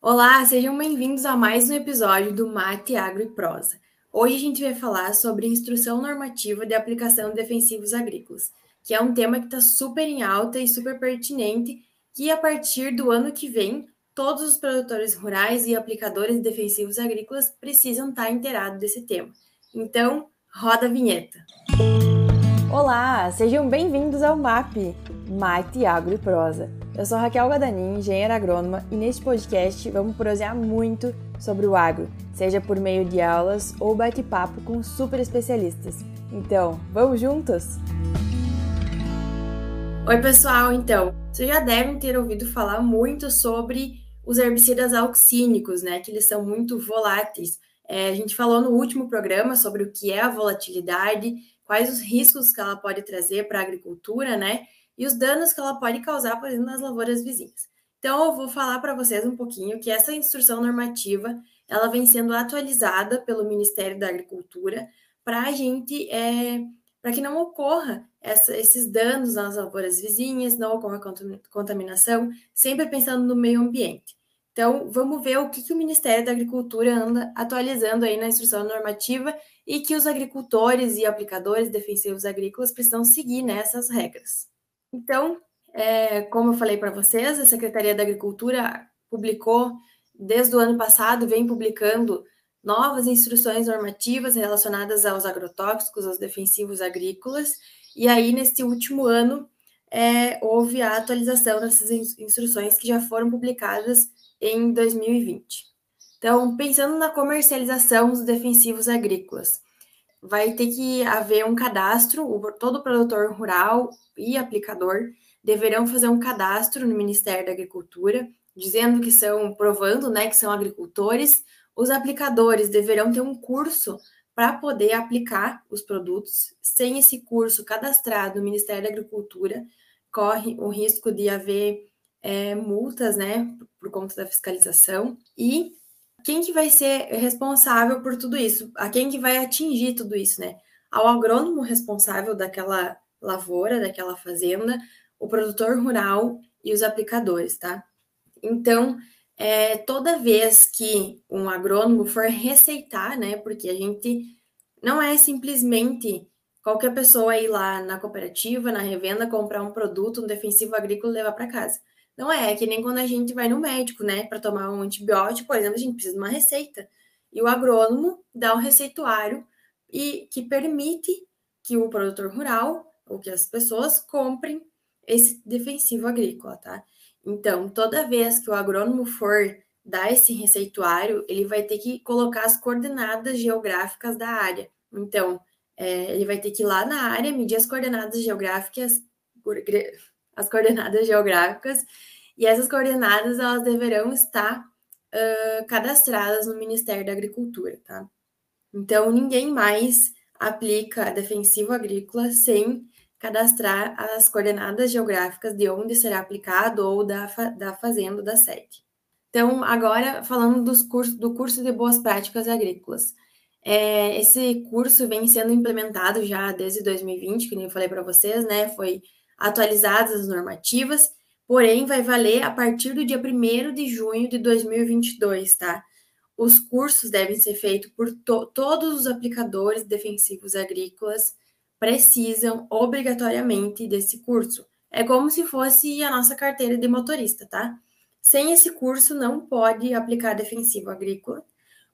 Olá, sejam bem-vindos a mais um episódio do Mate, Agro e Prosa. Hoje a gente vai falar sobre instrução normativa de aplicação de defensivos agrícolas, que é um tema que está super em alta e super pertinente, que a partir do ano que vem, todos os produtores rurais e aplicadores de defensivos agrícolas precisam estar inteirados desse tema. Então, roda a vinheta. Olá, sejam bem-vindos ao MAP, Mate, Agro e Prosa eu sou Raquel Guadanin, engenheira agrônoma, e neste podcast vamos prosear muito sobre o agro, seja por meio de aulas ou bate-papo com super especialistas. Então, vamos juntos? Oi, pessoal! Então, vocês já devem ter ouvido falar muito sobre os herbicidas auxínicos, né? Que eles são muito voláteis. É, a gente falou no último programa sobre o que é a volatilidade, quais os riscos que ela pode trazer para a agricultura, né? E os danos que ela pode causar, por exemplo, nas lavouras vizinhas. Então, eu vou falar para vocês um pouquinho que essa instrução normativa ela vem sendo atualizada pelo Ministério da Agricultura para a gente, é, para que não ocorra essa, esses danos nas lavouras vizinhas, não ocorra contaminação, sempre pensando no meio ambiente. Então, vamos ver o que, que o Ministério da Agricultura anda atualizando aí na instrução normativa e que os agricultores e aplicadores defensivos agrícolas precisam seguir nessas regras. Então, é, como eu falei para vocês, a Secretaria da Agricultura publicou, desde o ano passado, vem publicando novas instruções normativas relacionadas aos agrotóxicos, aos defensivos agrícolas, e aí, neste último ano, é, houve a atualização dessas instruções que já foram publicadas em 2020. Então, pensando na comercialização dos defensivos agrícolas, vai ter que haver um cadastro, todo produtor rural e aplicador deverão fazer um cadastro no Ministério da Agricultura, dizendo que são, provando né, que são agricultores. Os aplicadores deverão ter um curso para poder aplicar os produtos. Sem esse curso cadastrado no Ministério da Agricultura, corre o risco de haver é, multas, né, por conta da fiscalização. E quem que vai ser responsável por tudo isso? A quem que vai atingir tudo isso, né? Ao agrônomo responsável daquela lavoura, daquela fazenda, o produtor rural e os aplicadores, tá? Então, é, toda vez que um agrônomo for receitar, né? Porque a gente não é simplesmente qualquer pessoa ir lá na cooperativa, na revenda, comprar um produto, um defensivo agrícola e levar para casa. Não é, é que nem quando a gente vai no médico, né, para tomar um antibiótico, por exemplo, a gente precisa de uma receita. E o agrônomo dá um receituário e que permite que o produtor rural ou que as pessoas comprem esse defensivo agrícola, tá? Então, toda vez que o agrônomo for dar esse receituário, ele vai ter que colocar as coordenadas geográficas da área. Então, é, ele vai ter que ir lá na área, medir as coordenadas geográficas, as coordenadas geográficas, e essas coordenadas elas deverão estar uh, cadastradas no Ministério da Agricultura, tá? Então, ninguém mais aplica defensivo agrícola sem cadastrar as coordenadas geográficas de onde será aplicado ou da, da fazenda da sede. Então, agora falando dos cursos, do curso de boas práticas agrícolas. É, esse curso vem sendo implementado já desde 2020, que nem eu falei para vocês, né? Foi atualizadas as normativas, porém vai valer a partir do dia 1 de junho de 2022, tá? Os cursos devem ser feitos por to todos os aplicadores defensivos agrícolas, precisam obrigatoriamente desse curso. É como se fosse a nossa carteira de motorista, tá? Sem esse curso, não pode aplicar defensivo agrícola,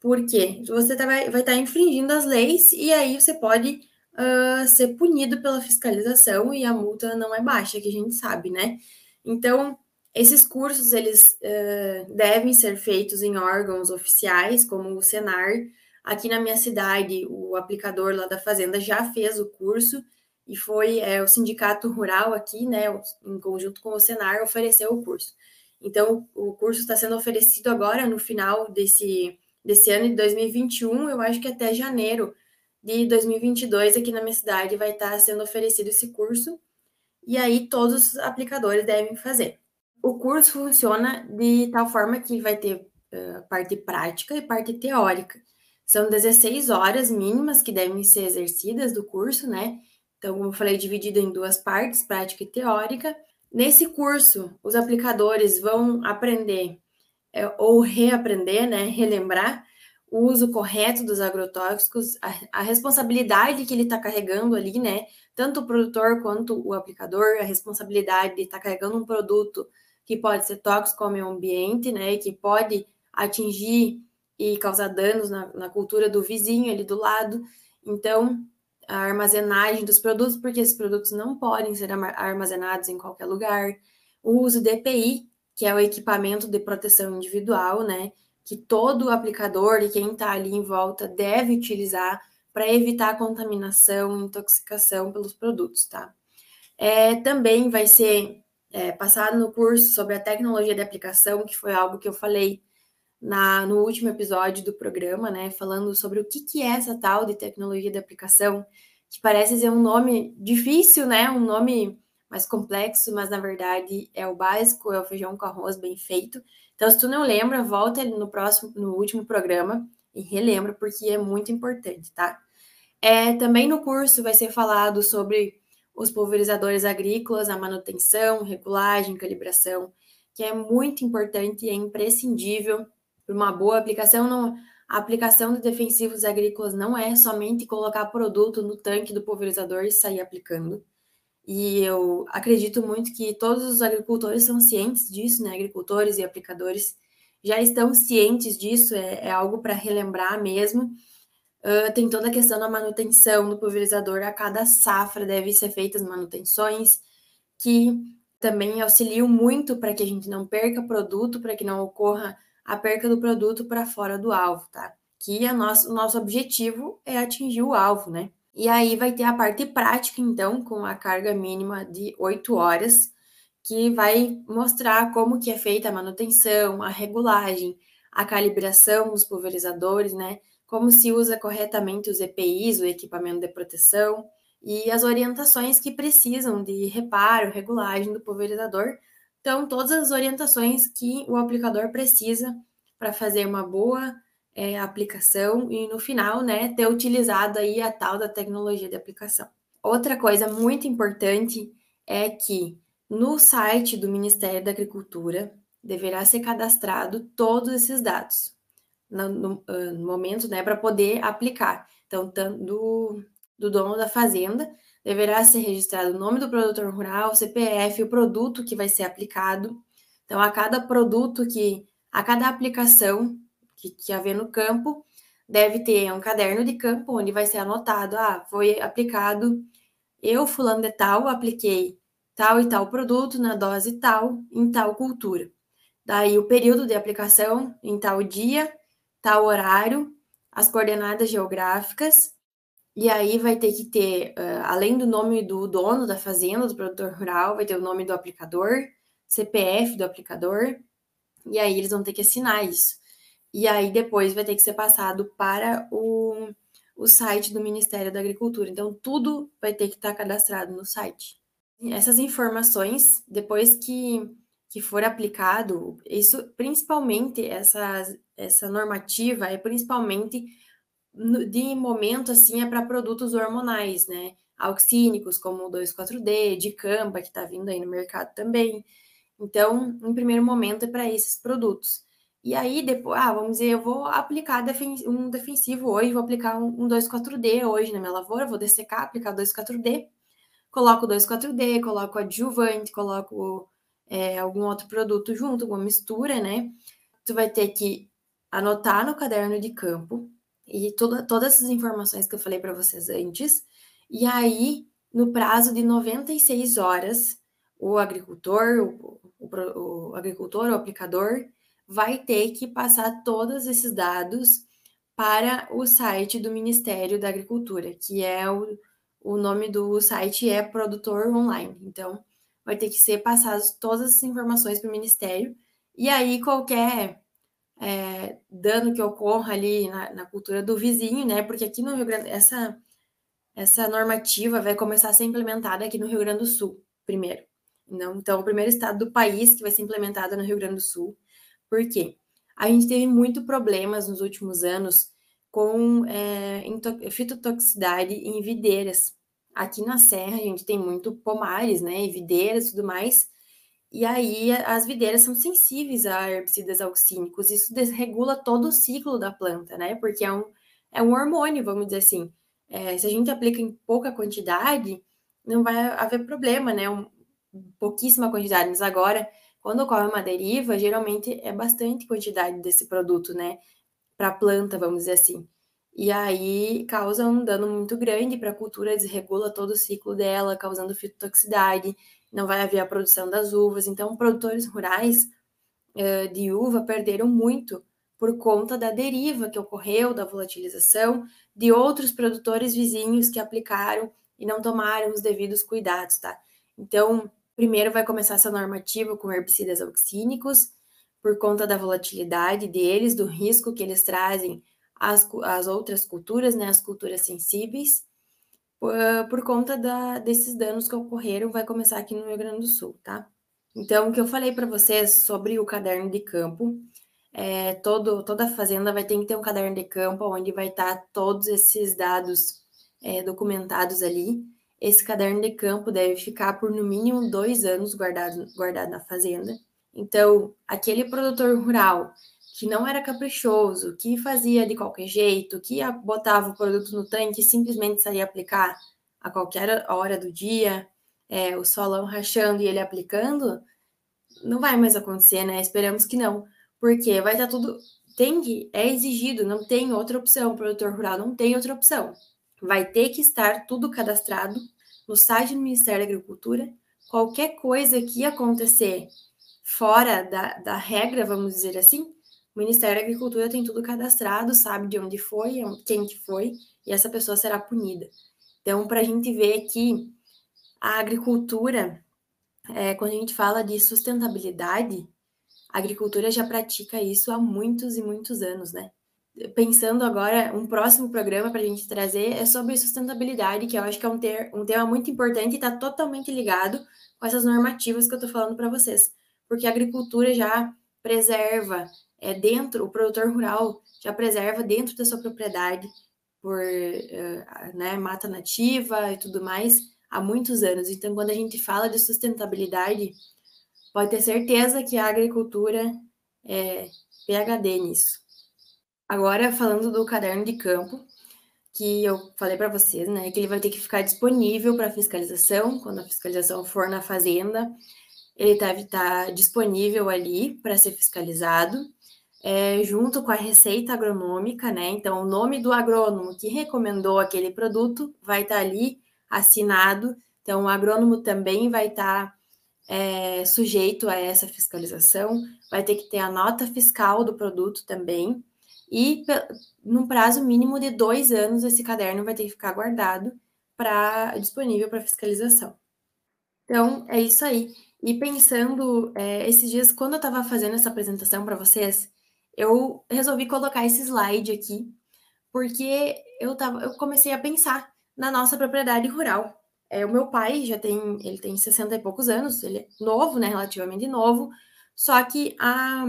porque você tá, vai, estar tá infringindo as leis e aí você pode uh, ser punido pela fiscalização e a multa não é baixa, que a gente sabe, né? Então, esses cursos, eles uh, devem ser feitos em órgãos oficiais, como o Senar. Aqui na minha cidade, o aplicador lá da fazenda já fez o curso e foi é, o sindicato rural aqui, né, em conjunto com o Senar, ofereceu o curso. Então, o curso está sendo oferecido agora no final desse, desse ano de 2021, eu acho que até janeiro de 2022 aqui na minha cidade vai estar sendo oferecido esse curso e aí todos os aplicadores devem fazer. O curso funciona de tal forma que vai ter uh, parte prática e parte teórica. São 16 horas mínimas que devem ser exercidas do curso, né? Então, como eu falei, dividido em duas partes, prática e teórica. Nesse curso, os aplicadores vão aprender é, ou reaprender, né, relembrar o uso correto dos agrotóxicos, a, a responsabilidade que ele está carregando ali, né? Tanto o produtor quanto o aplicador, a responsabilidade de estar tá carregando um produto que pode ser tóxico ao meio ambiente, né? E que pode atingir e causar danos na, na cultura do vizinho ali do lado. Então, a armazenagem dos produtos, porque esses produtos não podem ser armazenados em qualquer lugar. O uso de EPI, que é o equipamento de proteção individual, né? Que todo aplicador e quem está ali em volta deve utilizar para evitar contaminação e intoxicação pelos produtos, tá? É, também vai ser é, passado no curso sobre a tecnologia de aplicação, que foi algo que eu falei na, no último episódio do programa, né? Falando sobre o que, que é essa tal de tecnologia de aplicação, que parece ser um nome difícil, né? Um nome mais complexo, mas na verdade é o básico, é o feijão com arroz bem feito. Então, se tu não lembra, volta no próximo, no último programa e relembra, porque é muito importante, tá? É, também no curso vai ser falado sobre os pulverizadores agrícolas, a manutenção, regulagem, calibração, que é muito importante e é imprescindível para uma boa aplicação. Não, a aplicação de defensivos agrícolas não é somente colocar produto no tanque do pulverizador e sair aplicando. E eu acredito muito que todos os agricultores são cientes disso, né? Agricultores e aplicadores já estão cientes disso, é, é algo para relembrar mesmo. Uh, tem toda a questão da manutenção do pulverizador, a cada safra deve ser feitas manutenções, que também auxiliam muito para que a gente não perca produto, para que não ocorra a perca do produto para fora do alvo, tá? Que a nosso, o nosso objetivo é atingir o alvo, né? E aí vai ter a parte prática, então, com a carga mínima de 8 horas, que vai mostrar como que é feita a manutenção, a regulagem, a calibração dos pulverizadores, né? Como se usa corretamente os EPIs, o equipamento de proteção, e as orientações que precisam de reparo, regulagem do pulverizador. Então, todas as orientações que o aplicador precisa para fazer uma boa é, aplicação e no final, né, ter utilizado aí a tal da tecnologia de aplicação. Outra coisa muito importante é que no site do Ministério da Agricultura deverá ser cadastrado todos esses dados no, no, ah, no momento, né, para poder aplicar. Então, do, do dono da fazenda deverá ser registrado o nome do produtor rural, o CPF, o produto que vai ser aplicado. Então, a cada produto que, a cada aplicação que, que haver no campo, deve ter um caderno de campo onde vai ser anotado, ah, foi aplicado, eu, fulano de tal, apliquei tal e tal produto na dose tal, em tal cultura. Daí o período de aplicação, em tal dia, tal horário, as coordenadas geográficas, e aí vai ter que ter, uh, além do nome do dono da fazenda, do produtor rural, vai ter o nome do aplicador, CPF do aplicador, e aí eles vão ter que assinar isso e aí depois vai ter que ser passado para o, o site do Ministério da Agricultura. Então, tudo vai ter que estar cadastrado no site. Essas informações, depois que, que for aplicado, isso principalmente, essa, essa normativa é principalmente de momento assim, é para produtos hormonais, né? Auxínicos, como o 2,4-D, de campa, que está vindo aí no mercado também. Então, em primeiro momento, é para esses produtos. E aí, depois, ah, vamos dizer, eu vou aplicar um defensivo hoje, vou aplicar um 2,4-D hoje na minha lavoura, vou dessecar, aplicar 2,4-D, coloco 2,4-D, coloco adjuvante, coloco é, algum outro produto junto, alguma mistura, né? Tu vai ter que anotar no caderno de campo e toda, todas essas informações que eu falei para vocês antes, e aí, no prazo de 96 horas, o agricultor, o, o, o agricultor, o aplicador, vai ter que passar todos esses dados para o site do Ministério da Agricultura, que é o, o nome do site é Produtor Online. Então, vai ter que ser passadas todas as informações para o Ministério, e aí qualquer é, dano que ocorra ali na, na, cultura do vizinho, né? Porque aqui no Rio Grande, essa, essa normativa vai começar a ser implementada aqui no Rio Grande do Sul, primeiro. Não, então, o primeiro estado do país que vai ser implementada no Rio Grande do Sul. Por quê? A gente teve muito problemas nos últimos anos com é, fitotoxicidade em videiras. Aqui na Serra a gente tem muito pomares, né, e videiras e tudo mais, E aí as videiras são sensíveis a herbicidas auxínicos. Isso desregula todo o ciclo da planta, né? Porque é um, é um hormônio, vamos dizer assim. É, se a gente aplica em pouca quantidade, não vai haver problema, né? Um, pouquíssima quantidade. Mas agora, quando ocorre uma deriva, geralmente é bastante quantidade desse produto, né? Para a planta, vamos dizer assim. E aí causa um dano muito grande para a cultura, desregula todo o ciclo dela, causando fitotoxicidade, não vai haver a produção das uvas. Então, produtores rurais uh, de uva perderam muito por conta da deriva que ocorreu, da volatilização, de outros produtores vizinhos que aplicaram e não tomaram os devidos cuidados, tá? Então, primeiro vai começar essa normativa com herbicidas auxínicos, por conta da volatilidade deles, do risco que eles trazem às, às outras culturas, né, as culturas sensíveis, por, por conta da, desses danos que ocorreram, vai começar aqui no Rio Grande do Sul, tá? Então, o que eu falei para vocês sobre o caderno de campo, é, todo, toda fazenda vai ter que ter um caderno de campo onde vai estar todos esses dados é, documentados ali. Esse caderno de campo deve ficar por no mínimo dois anos guardado, guardado na fazenda. Então, aquele produtor rural que não era caprichoso, que fazia de qualquer jeito, que botava o produto no tanque e simplesmente saía aplicar a qualquer hora do dia, é, o solão rachando e ele aplicando, não vai mais acontecer, né? Esperamos que não, porque vai estar tudo. Tem que, é exigido, não tem outra opção. O produtor rural não tem outra opção. Vai ter que estar tudo cadastrado no site do Ministério da Agricultura. Qualquer coisa que acontecer fora da, da regra, vamos dizer assim, o Ministério da Agricultura tem tudo cadastrado, sabe de onde foi, quem que foi, e essa pessoa será punida. Então, para a gente ver que a agricultura, é, quando a gente fala de sustentabilidade, a agricultura já pratica isso há muitos e muitos anos, né? Pensando agora, um próximo programa para a gente trazer é sobre sustentabilidade, que eu acho que é um, ter, um tema muito importante e está totalmente ligado com essas normativas que eu estou falando para vocês. Porque a agricultura já preserva é, dentro, o produtor rural já preserva dentro da sua propriedade por uh, né, mata nativa e tudo mais há muitos anos. Então, quando a gente fala de sustentabilidade, pode ter certeza que a agricultura é PHD nisso. Agora, falando do caderno de campo, que eu falei para vocês, né, que ele vai ter que ficar disponível para fiscalização, quando a fiscalização for na fazenda, ele deve estar disponível ali para ser fiscalizado é, junto com a receita agronômica, né? Então, o nome do agrônomo que recomendou aquele produto vai estar tá ali assinado. Então, o agrônomo também vai estar tá, é, sujeito a essa fiscalização, vai ter que ter a nota fiscal do produto também. E, num prazo mínimo de dois anos, esse caderno vai ter que ficar guardado para disponível para fiscalização. Então, é isso aí. E pensando, é, esses dias, quando eu estava fazendo essa apresentação para vocês, eu resolvi colocar esse slide aqui, porque eu, tava, eu comecei a pensar na nossa propriedade rural. É, o meu pai já tem, ele tem 60 e poucos anos, ele é novo, né, relativamente novo, só que a,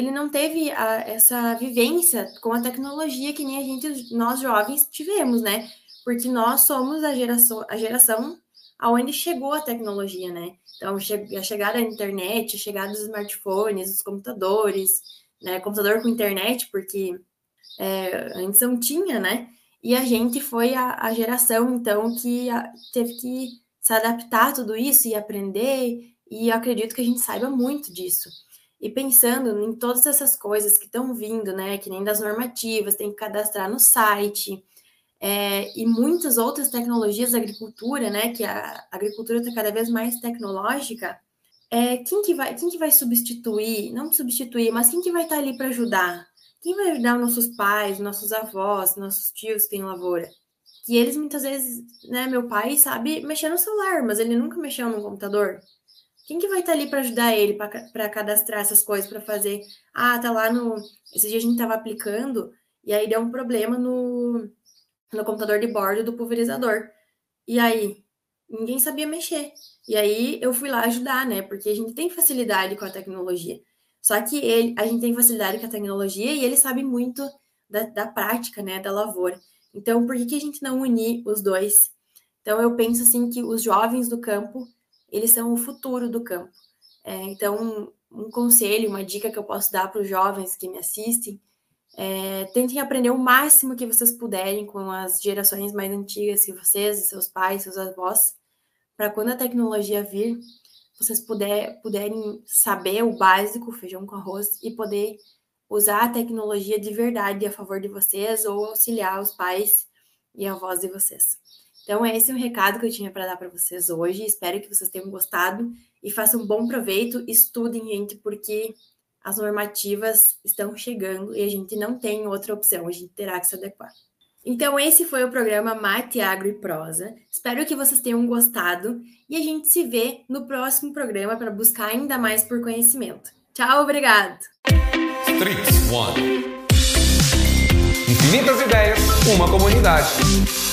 ele não teve a, essa vivência com a tecnologia que nem a gente, nós jovens, tivemos, né? Porque nós somos a geração, a geração aonde chegou a tecnologia, né? Então, a chegada da internet, a chegada dos smartphones, dos computadores, né, computador com internet, porque é, antes não tinha, né? E a gente foi a, a geração, então, que a, teve que se adaptar a tudo isso e aprender, e acredito que a gente saiba muito disso. E pensando em todas essas coisas que estão vindo, né, que nem das normativas, tem que cadastrar no site, é, e muitas outras tecnologias da agricultura, né, que a agricultura está cada vez mais tecnológica, é, quem, que vai, quem que vai substituir, não substituir, mas quem que vai estar ali para ajudar? Quem vai ajudar nossos pais, nossos avós, nossos tios que têm lavoura? Que eles muitas vezes, né, meu pai sabe mexer no celular, mas ele nunca mexeu no computador. Quem que vai estar ali para ajudar ele, para cadastrar essas coisas, para fazer? Ah, tá lá no. Esse dia a gente estava aplicando e aí deu um problema no, no computador de bordo do pulverizador. E aí, ninguém sabia mexer. E aí eu fui lá ajudar, né? Porque a gente tem facilidade com a tecnologia. Só que ele, a gente tem facilidade com a tecnologia e ele sabe muito da, da prática, né? Da lavoura. Então, por que, que a gente não unir os dois? Então, eu penso assim que os jovens do campo, eles são o futuro do campo. É, então, um conselho, uma dica que eu posso dar para os jovens que me assistem é, tentem aprender o máximo que vocês puderem com as gerações mais antigas que vocês, seus pais, seus avós, para quando a tecnologia vir, vocês puder, puderem saber o básico, feijão com arroz, e poder usar a tecnologia de verdade a favor de vocês ou auxiliar os pais e avós de vocês. Então, esse é o recado que eu tinha para dar para vocês hoje. Espero que vocês tenham gostado e façam um bom proveito. Estudem, gente, porque as normativas estão chegando e a gente não tem outra opção, a gente terá que se adequar. Então, esse foi o programa Mate, Agro e Prosa. Espero que vocês tenham gostado e a gente se vê no próximo programa para buscar ainda mais por conhecimento. Tchau, obrigado! One. Infinitas ideias, uma comunidade.